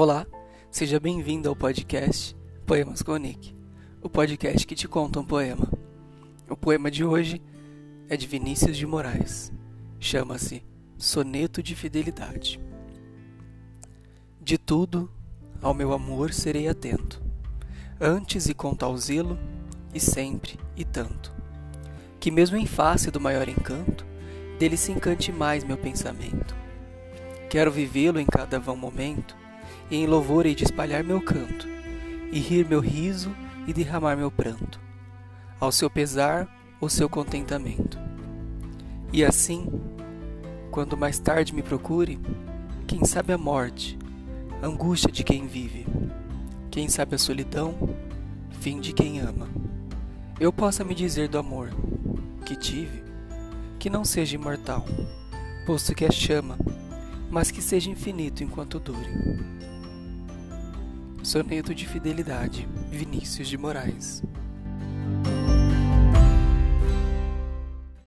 Olá, seja bem-vindo ao podcast Poemas com Nick, o podcast que te conta um poema. O poema de hoje é de Vinícius de Moraes. Chama-se Soneto de Fidelidade. De tudo, ao meu amor serei atento, antes e com tal zelo, e sempre e tanto, que mesmo em face do maior encanto, dele se encante mais meu pensamento. Quero vivê-lo em cada vão momento, e em louvor hei de espalhar meu canto, e rir meu riso e derramar meu pranto, ao seu pesar ou seu contentamento. E assim, quando mais tarde me procure, quem sabe a morte, angústia de quem vive, quem sabe a solidão, fim de quem ama, eu possa me dizer do amor que tive, que não seja imortal, posto que é chama, mas que seja infinito enquanto dure. Soneto de Fidelidade, Vinícius de Moraes.